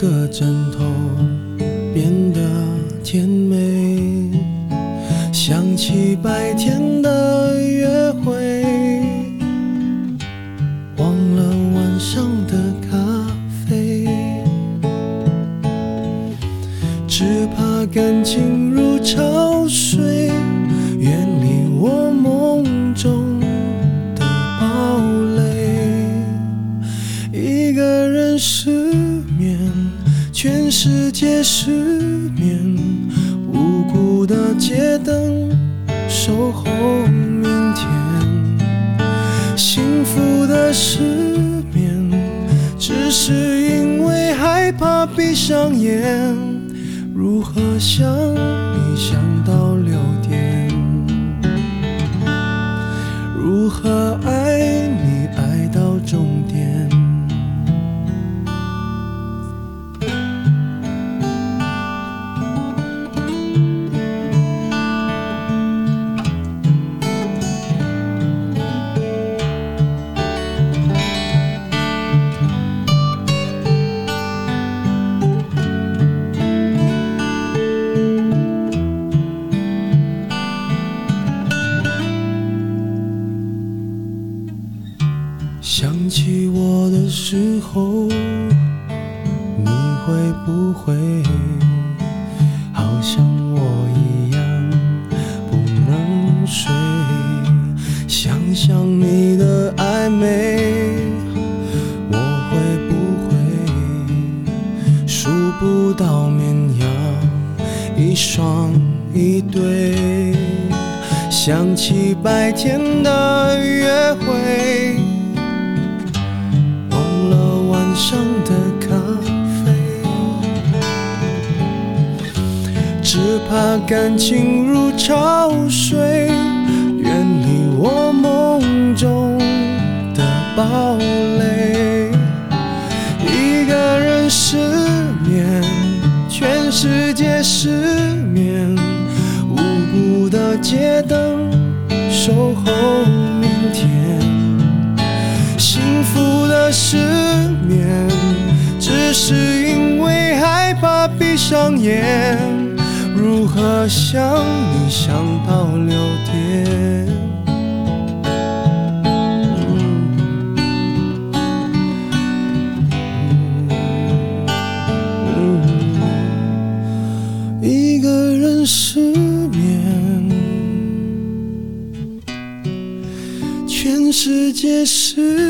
个枕头失眠，只是因为害怕闭上眼。如何想你想到失眠，只是因为害怕闭上眼。如何想你想到六点？一个人失眠，全世界失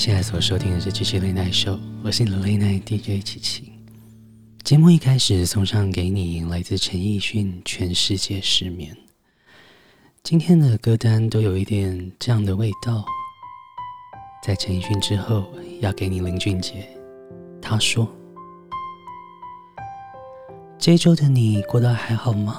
现在所收听的是《七七 Late Night Show》，我是 Late Night DJ 七七。节目一开始送上给你来自陈奕迅《全世界失眠》。今天的歌单都有一点这样的味道。在陈奕迅之后，要给你林俊杰。他说：“这周的你过得还好吗？”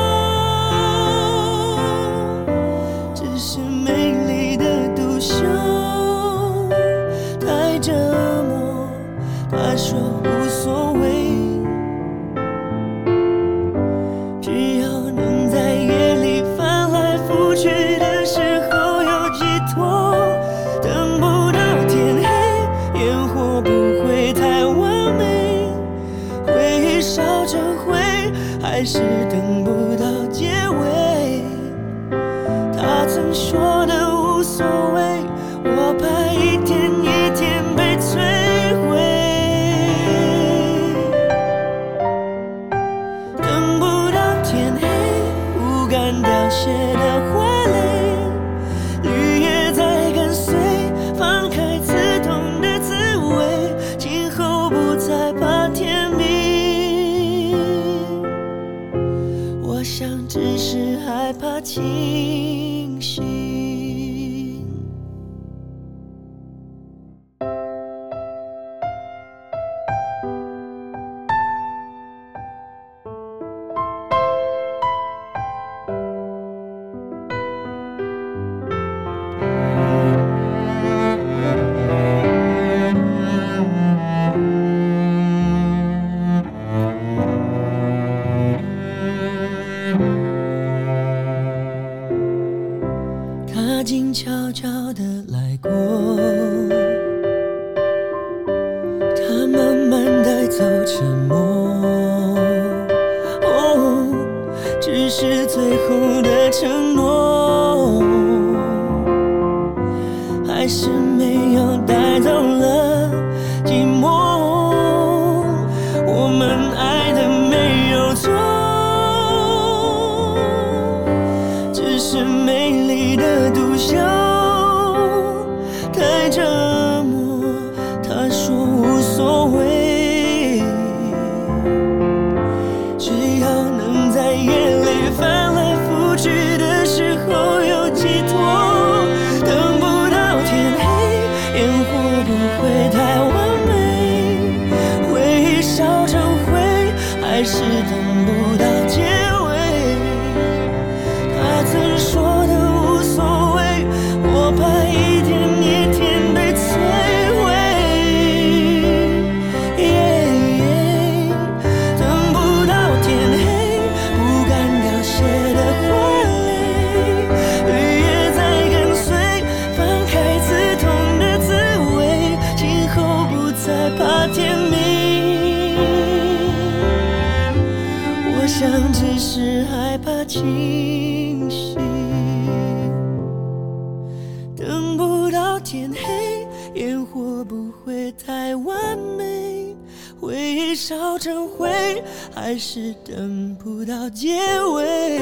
烧成灰，还是等不到结尾。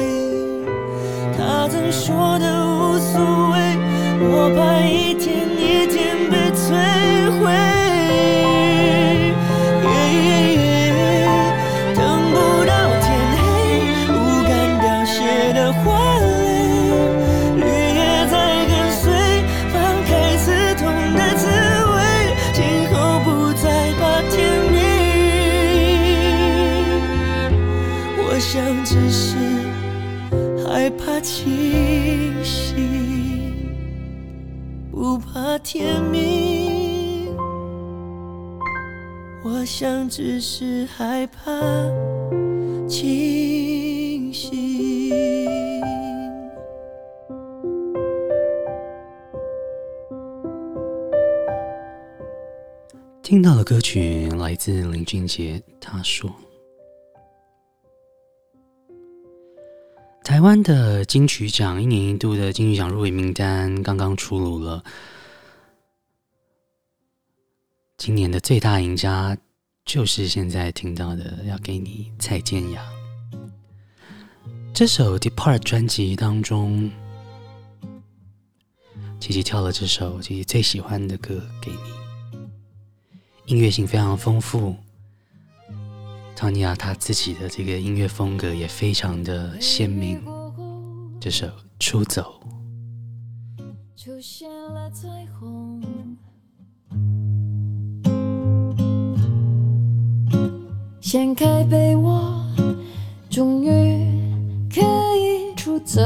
他曾说的无所谓，我怕一天一天被摧清醒，不怕天明。我想只是害怕清醒。听到的歌曲来自林俊杰，他说：“台湾的金曲奖一年一度的金曲奖入围名单刚刚出炉了，今年的最大赢家就是现在听到的《要给你》蔡健雅。这首《Depart》专辑当中，琪琪挑了这首琪琪最喜欢的歌给你。”音乐性非常丰富，唐尼亚他自己的这个音乐风格也非常的鲜明。这首《出走》出现了彩虹，掀开被窝，终于可以出走，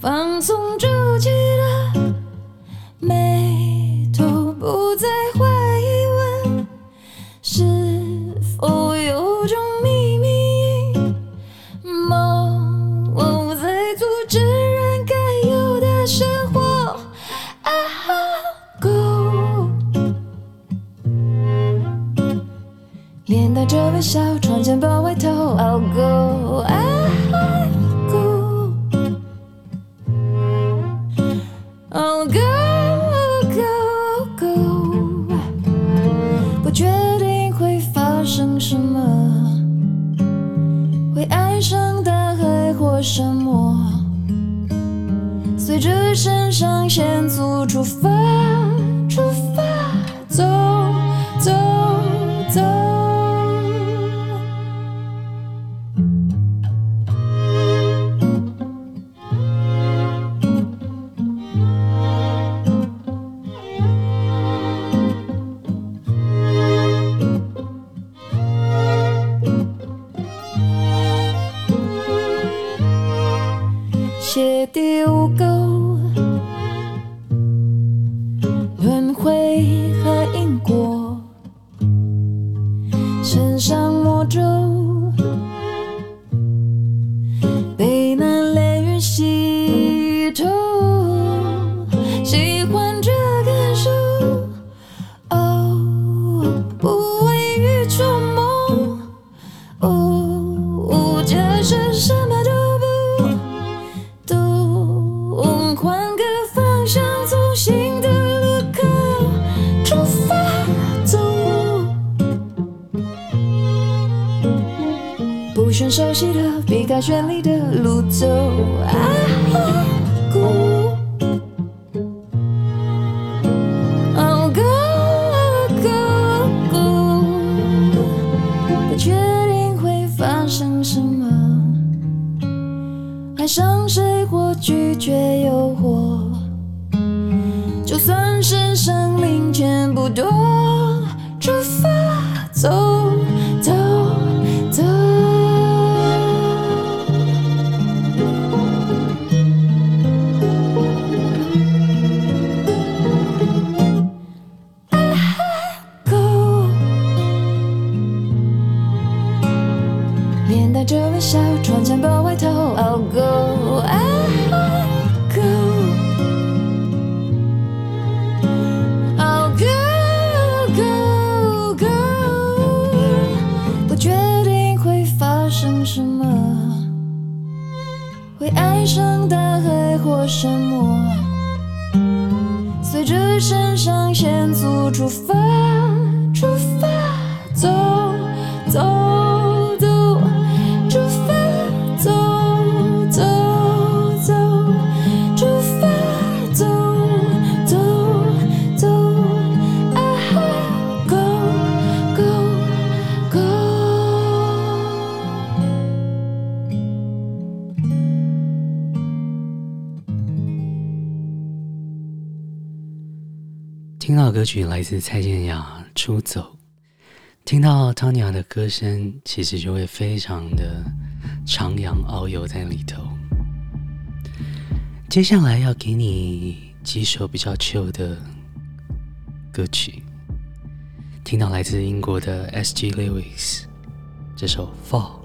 放松皱起的笑，穿件熟悉的避开绚丽的路走。啊听到歌曲来自蔡健雅《出走》，听到 Tanya 的歌声，其实就会非常的徜徉遨游在里头。接下来要给你几首比较 chill 的歌曲，听到来自英国的 S.G. Lewis 这首《Fall》。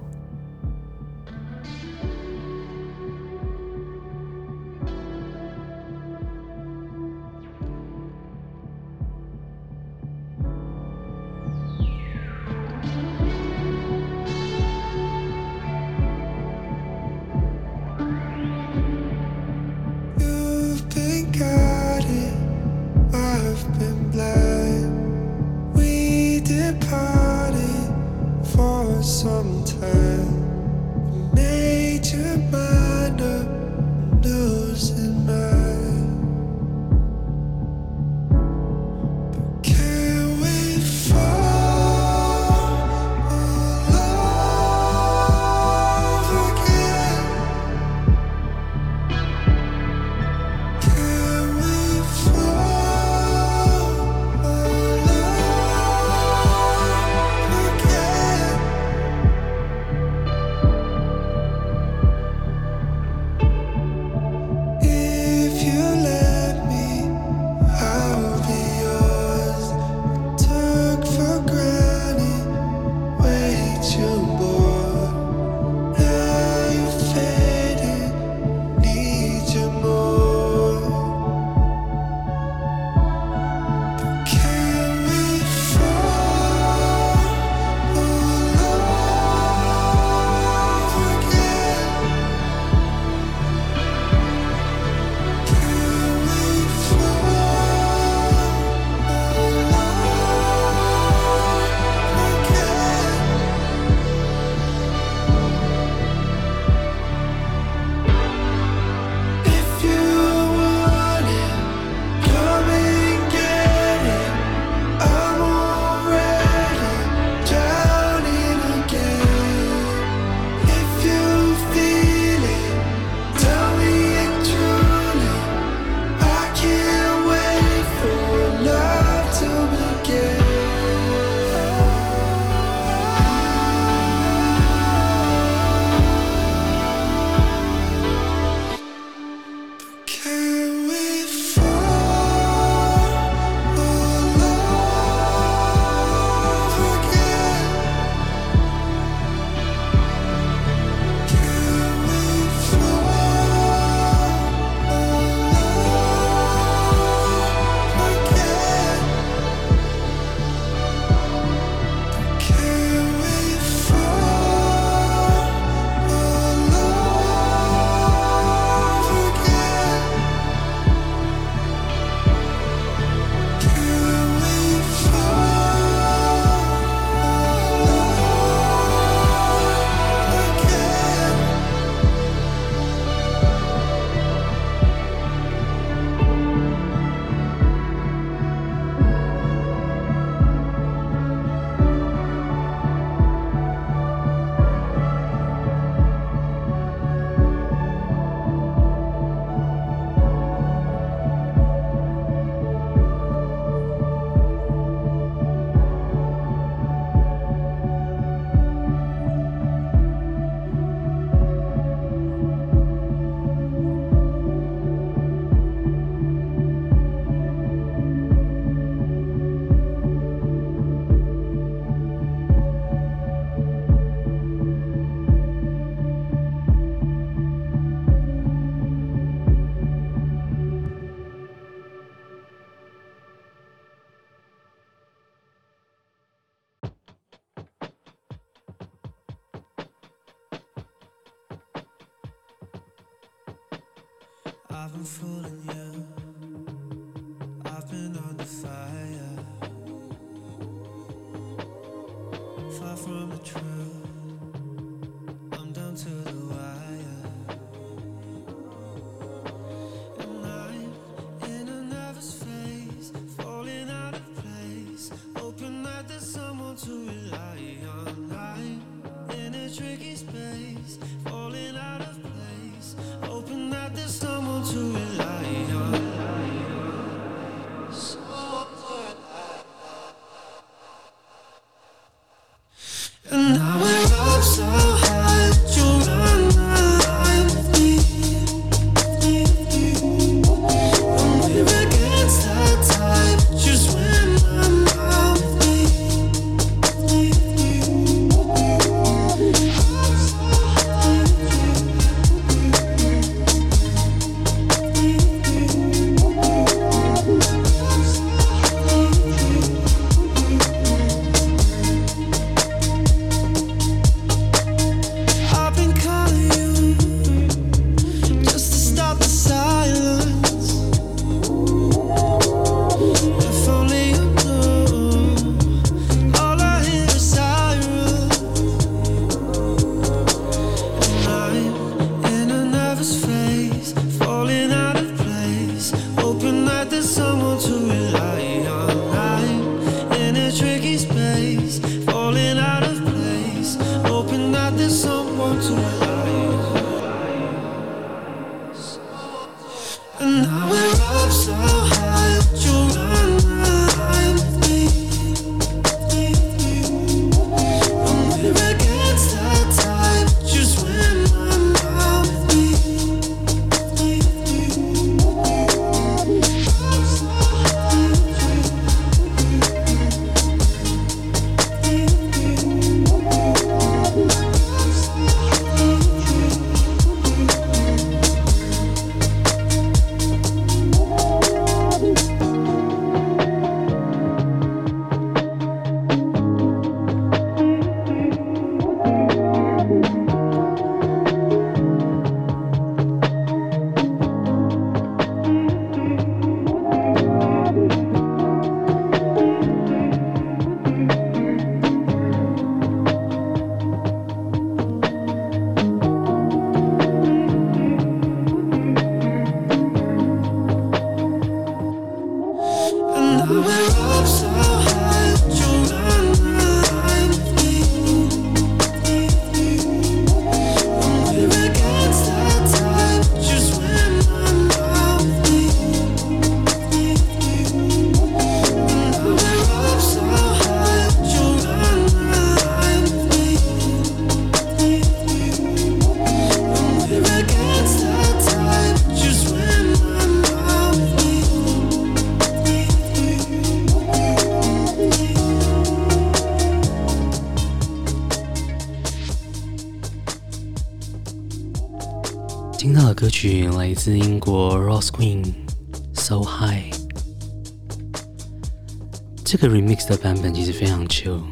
X 的版本其实非常旧。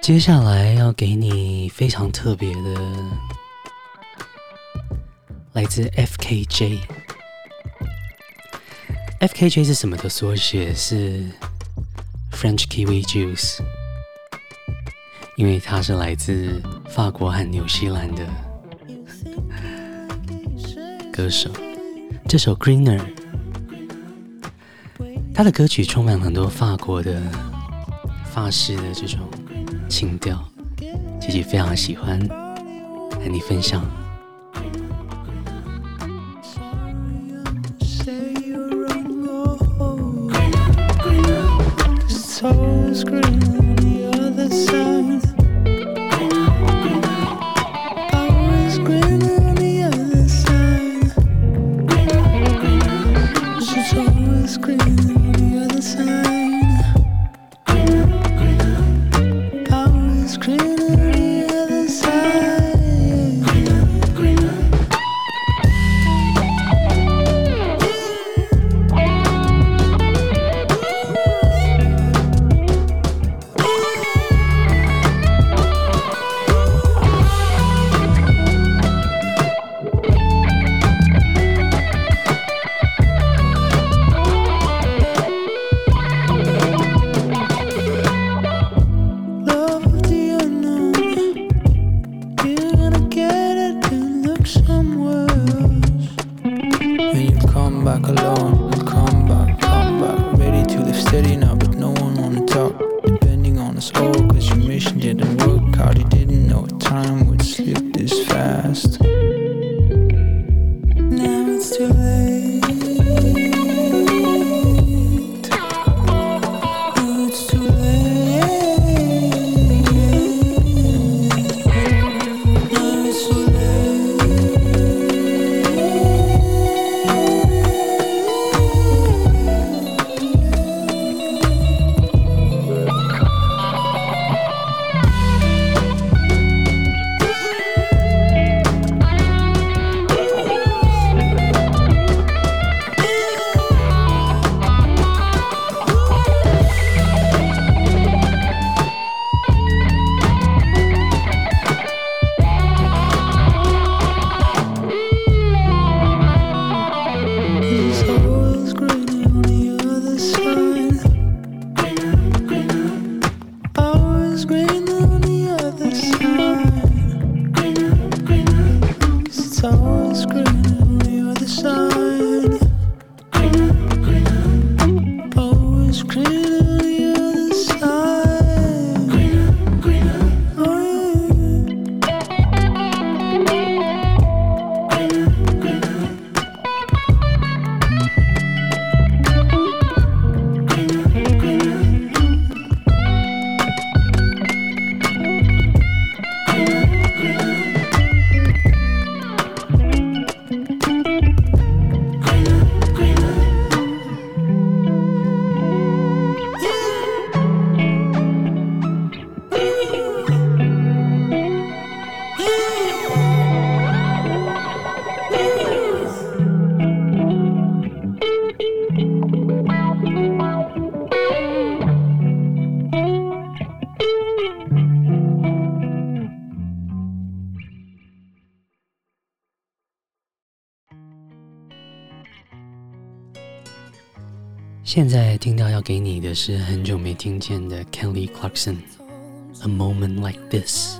接下来要给你非常特别的，来自 FKJ。FKJ 是什么的缩写？是 French Kiwi Juice，因为它是来自法国和纽西兰的歌手。这首 Greener，他的歌曲充满很多法国的、法式的这种。情调，琪琪非常喜欢和你分享。听到要给你的是很久没听见的 Kelly Clarkson，《A Moment Like This》。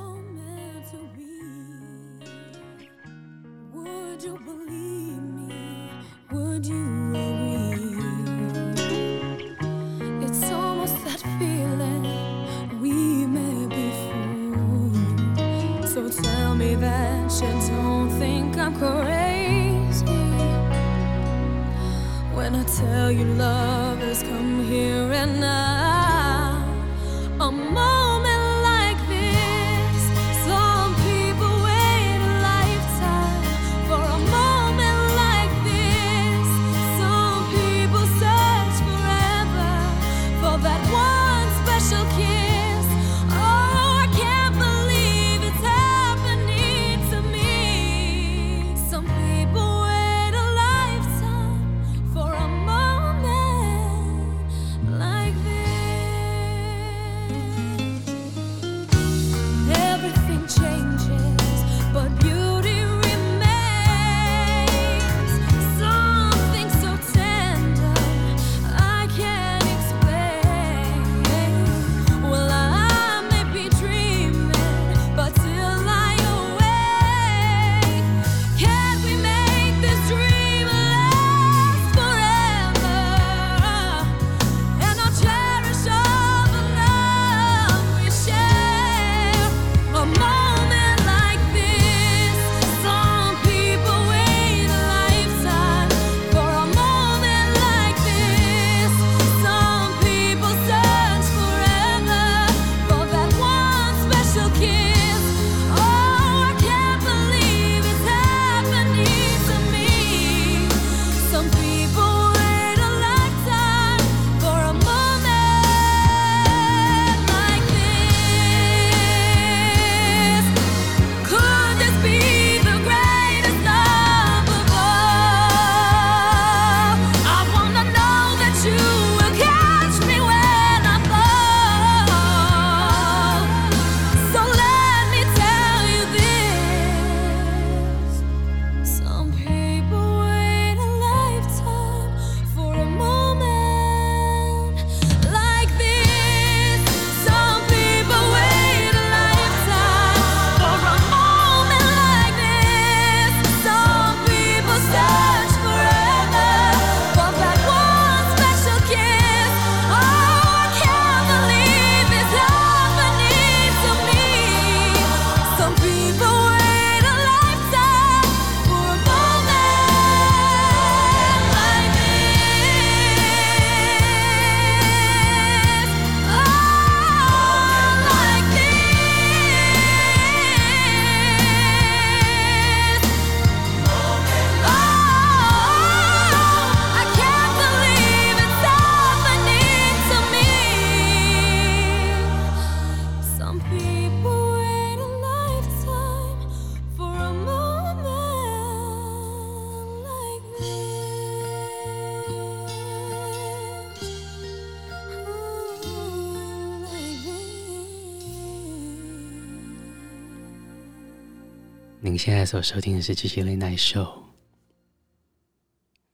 您现在所收听的是《机器 Late Night Show》，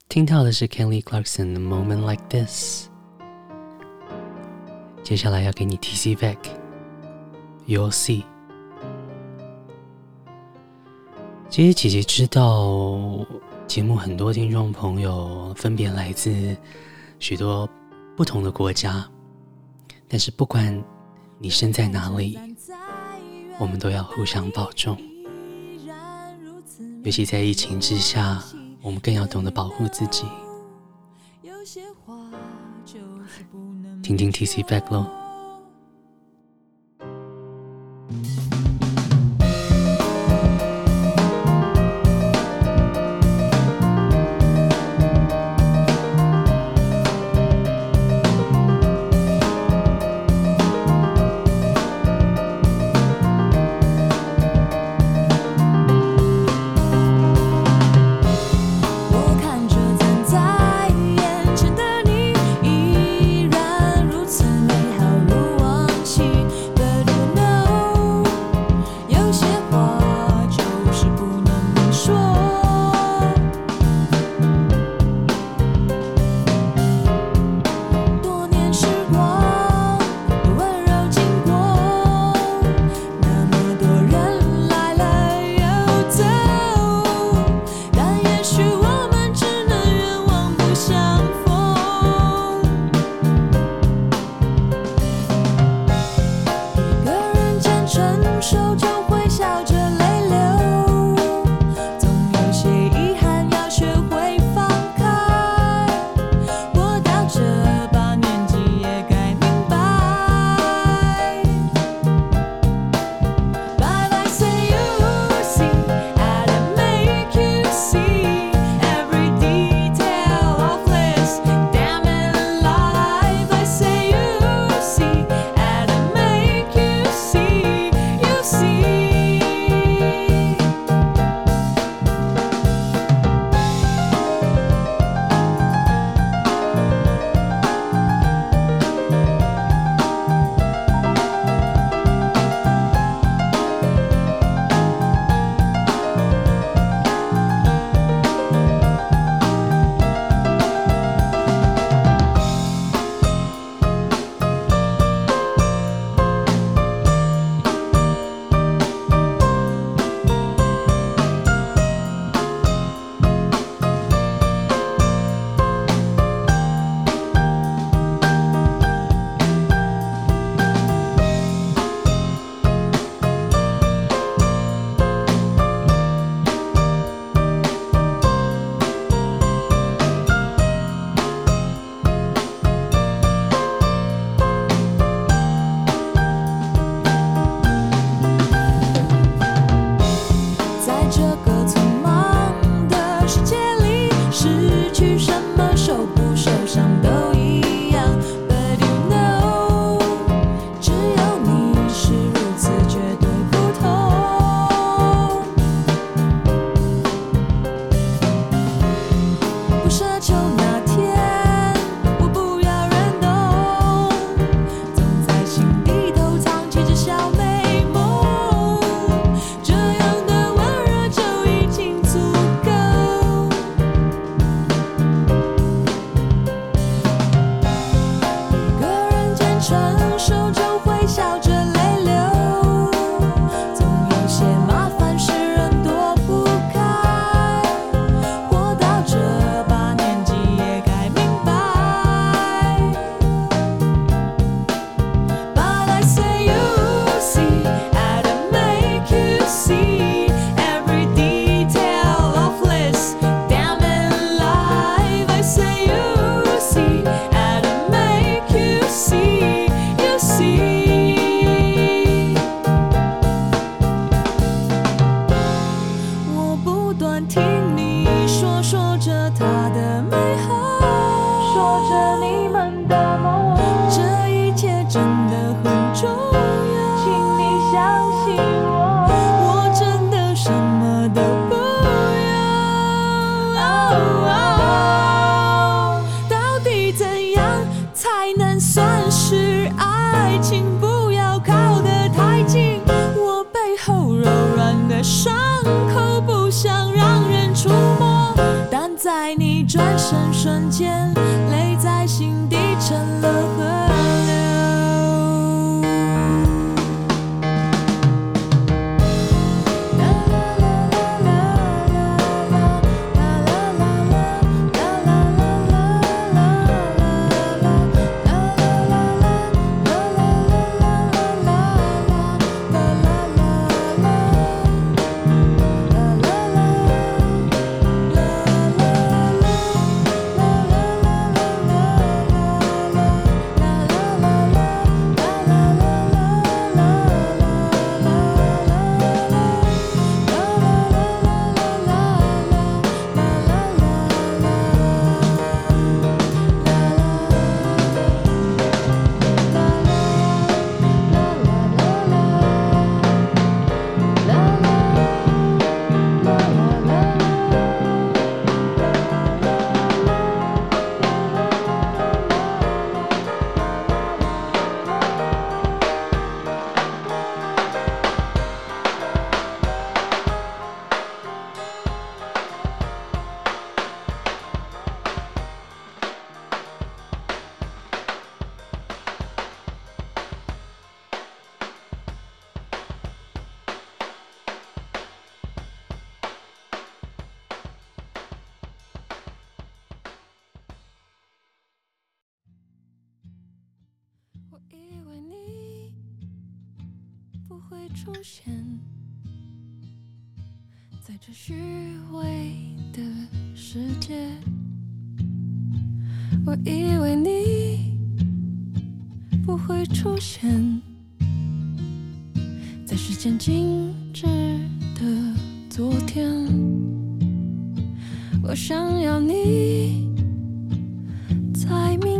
听到的是 Kelly Clarkson 的《Moment Like This》。接下来要给你 TC back，You'll See。其实姐姐知道节目很多听众朋友分别来自许多不同的国家，但是不管你身在哪里，我们都要互相保重。尤其在疫情之下，我们更要懂得保护自己。听听 TC Back 喽。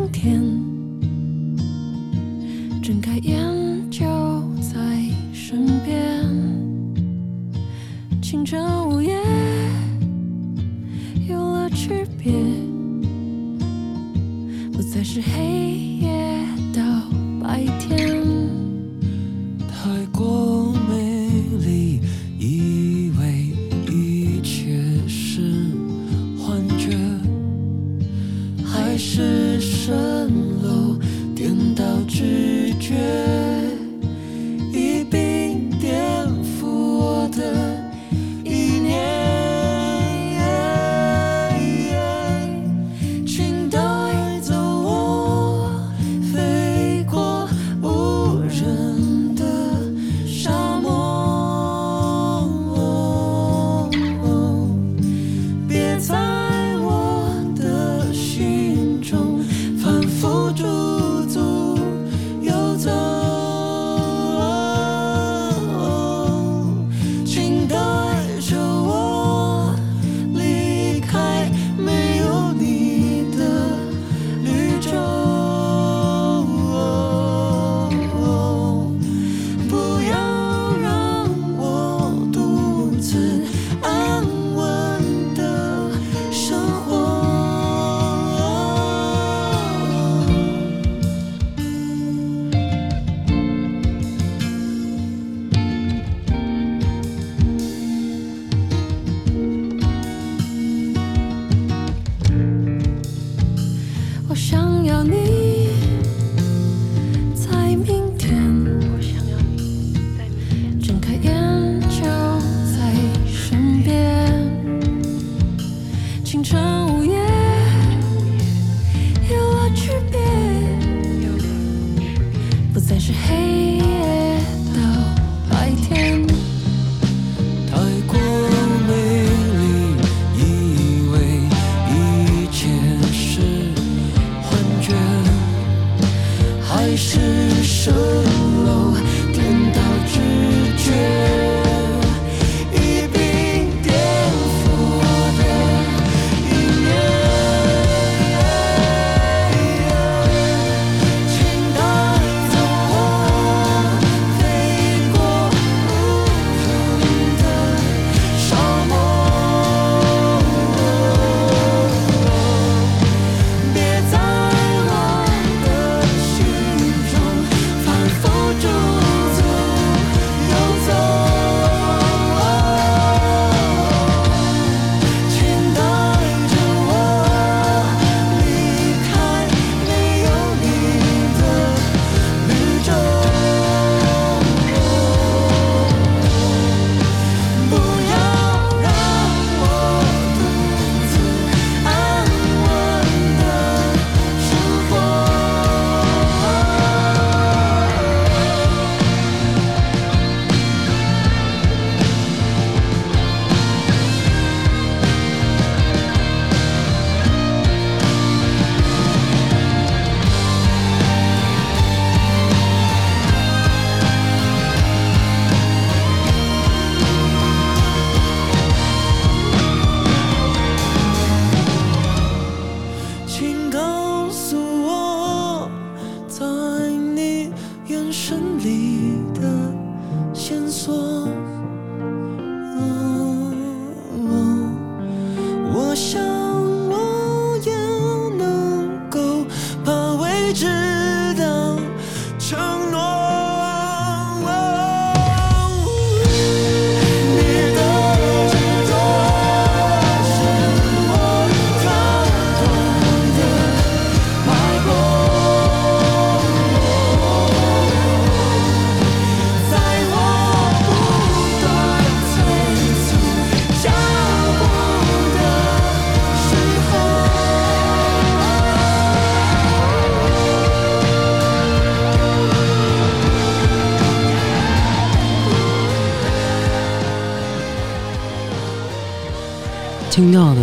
天。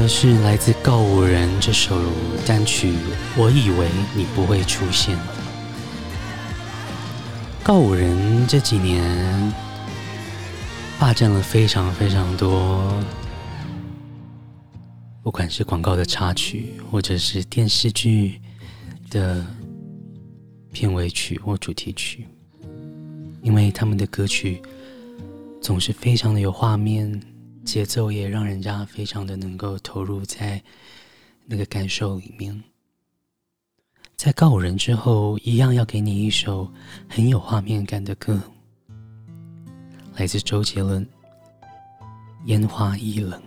是来自告五人这首单曲《我以为你不会出现》。告五人这几年霸占了非常非常多，不管是广告的插曲，或者是电视剧的片尾曲或主题曲，因为他们的歌曲总是非常的有画面。节奏也让人家非常的能够投入在那个感受里面。在告人之后，一样要给你一首很有画面感的歌，来自周杰伦，《烟花易冷》。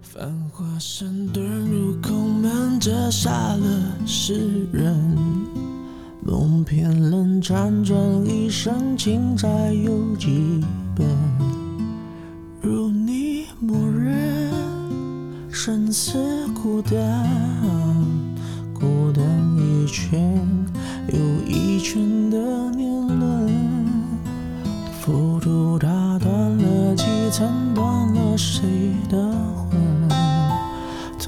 繁华声遁入空门，折煞了世人。梦偏冷，辗转一生，情债有几本？如你默认，生死孤单，孤单一圈又一圈的年轮，浮屠打断了几层，断了谁的？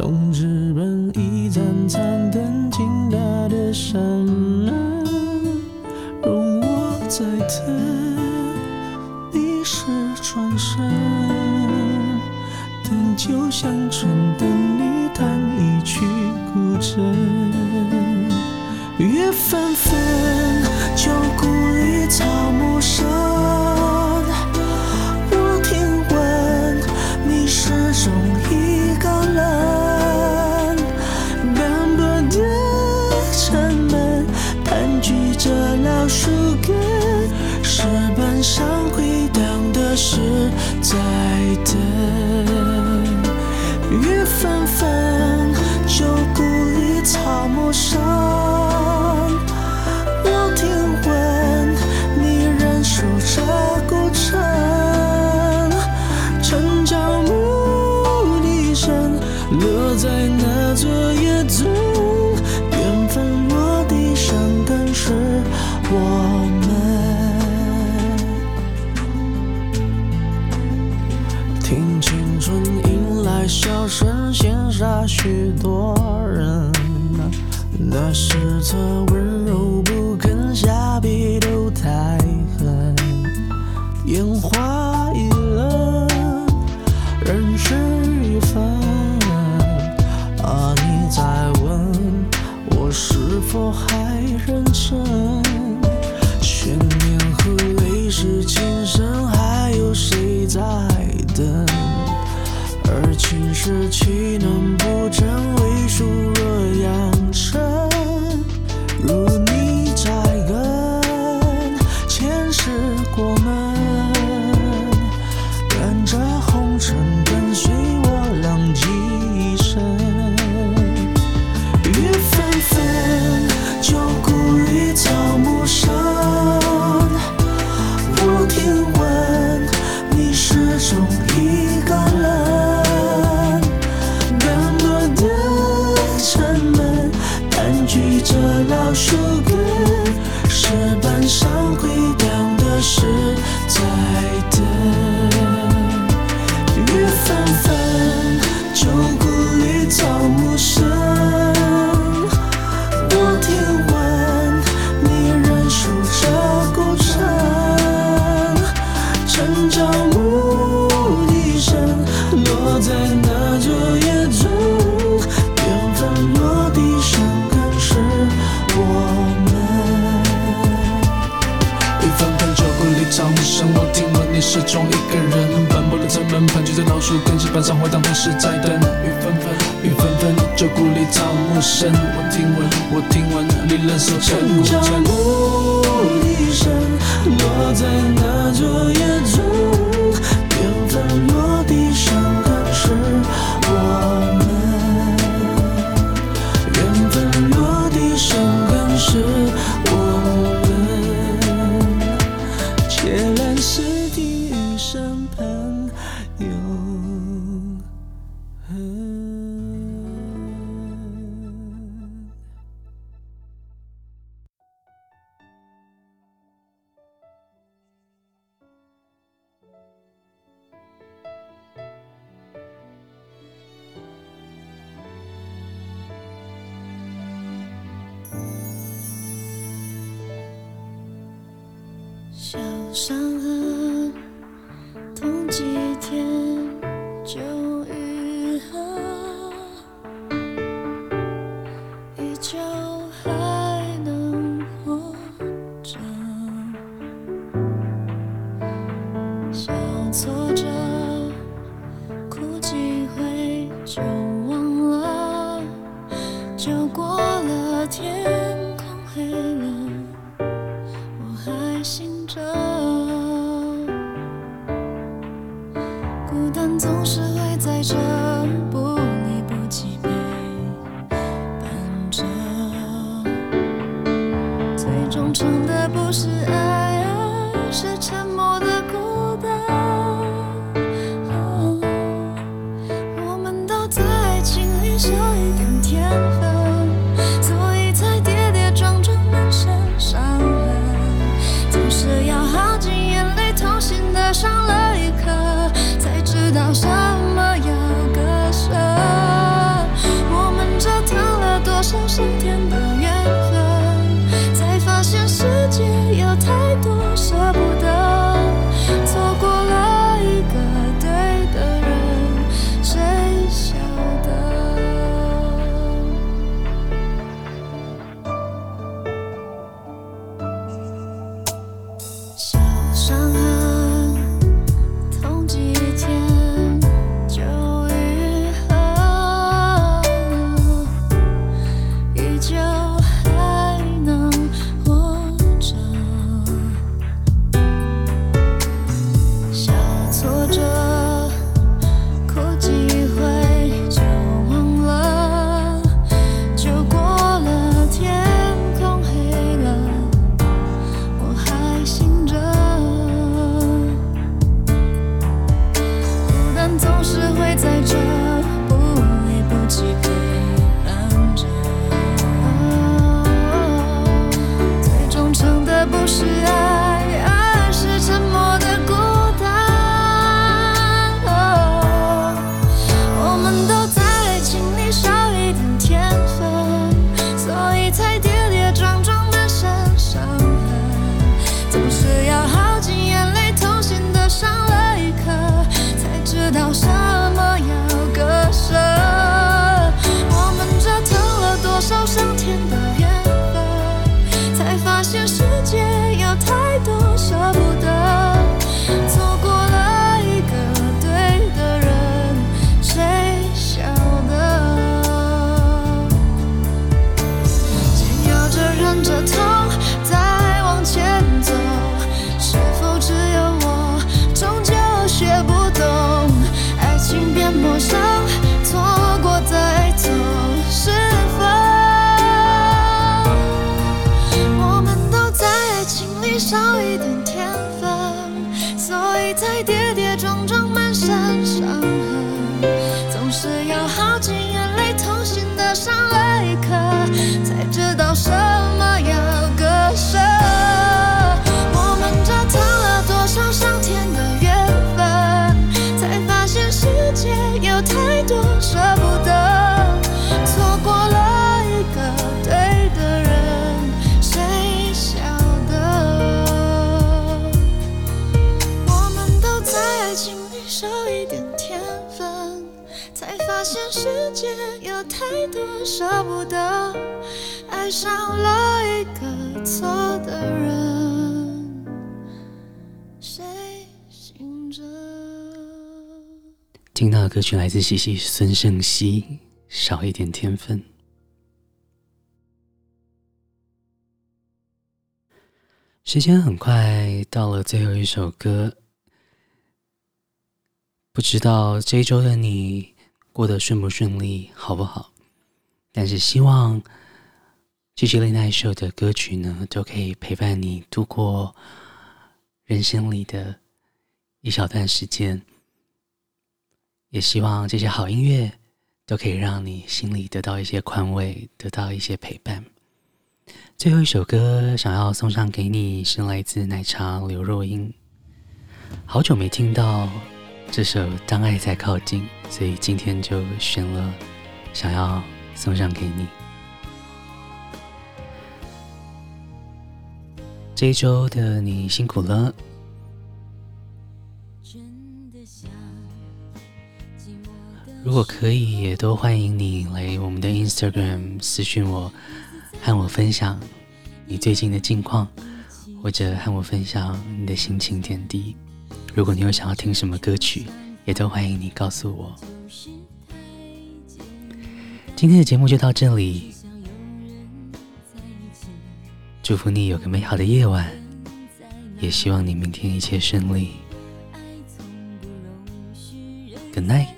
从日本一盏残灯，倾塌的山门。容我再等，你是转身，等就像春等你弹一曲古筝，在等。许多人，那是他温柔不肯下笔都太狠。烟花易冷，人事已分。啊，你再问我是否还认真？悬念和泪是情深，还有谁在？是岂能不真？为数你始终一个人，斑驳的城门盘踞在老树根，石板上回荡的是在等。雨纷纷，雨纷纷，旧故里草木深，我听闻，我听闻你仍守着孤城。晨朝暮笛声落在那座野村舍不得爱上了一个错的人，谁醒着听到的歌曲来自西西孙盛希，少一点天分。时间很快到了最后一首歌，不知道这一周的你过得顺不顺利，好不好？但是希望 GG Late Night Show 的歌曲呢，都可以陪伴你度过人生里的一小段时间。也希望这些好音乐都可以让你心里得到一些宽慰，得到一些陪伴。最后一首歌想要送上给你，是来自奶茶刘若英。好久没听到这首《当爱在靠近》，所以今天就选了，想要送上给你。这一周的你辛苦了。如果可以，也都欢迎你来我们的 Instagram 私讯我，和我分享你最近的近况，或者和我分享你的心情点滴。如果你有想要听什么歌曲，也都欢迎你告诉我。今天的节目就到这里，祝福你有个美好的夜晚，也希望你明天一切顺利。Good night。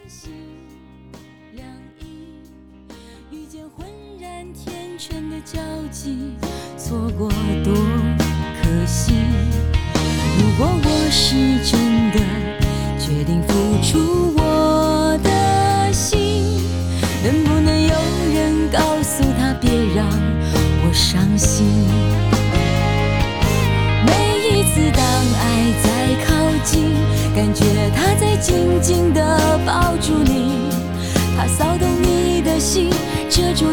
别让我伤心。每一次当爱在靠近感觉他在紧紧地抱住你他骚动你的心遮住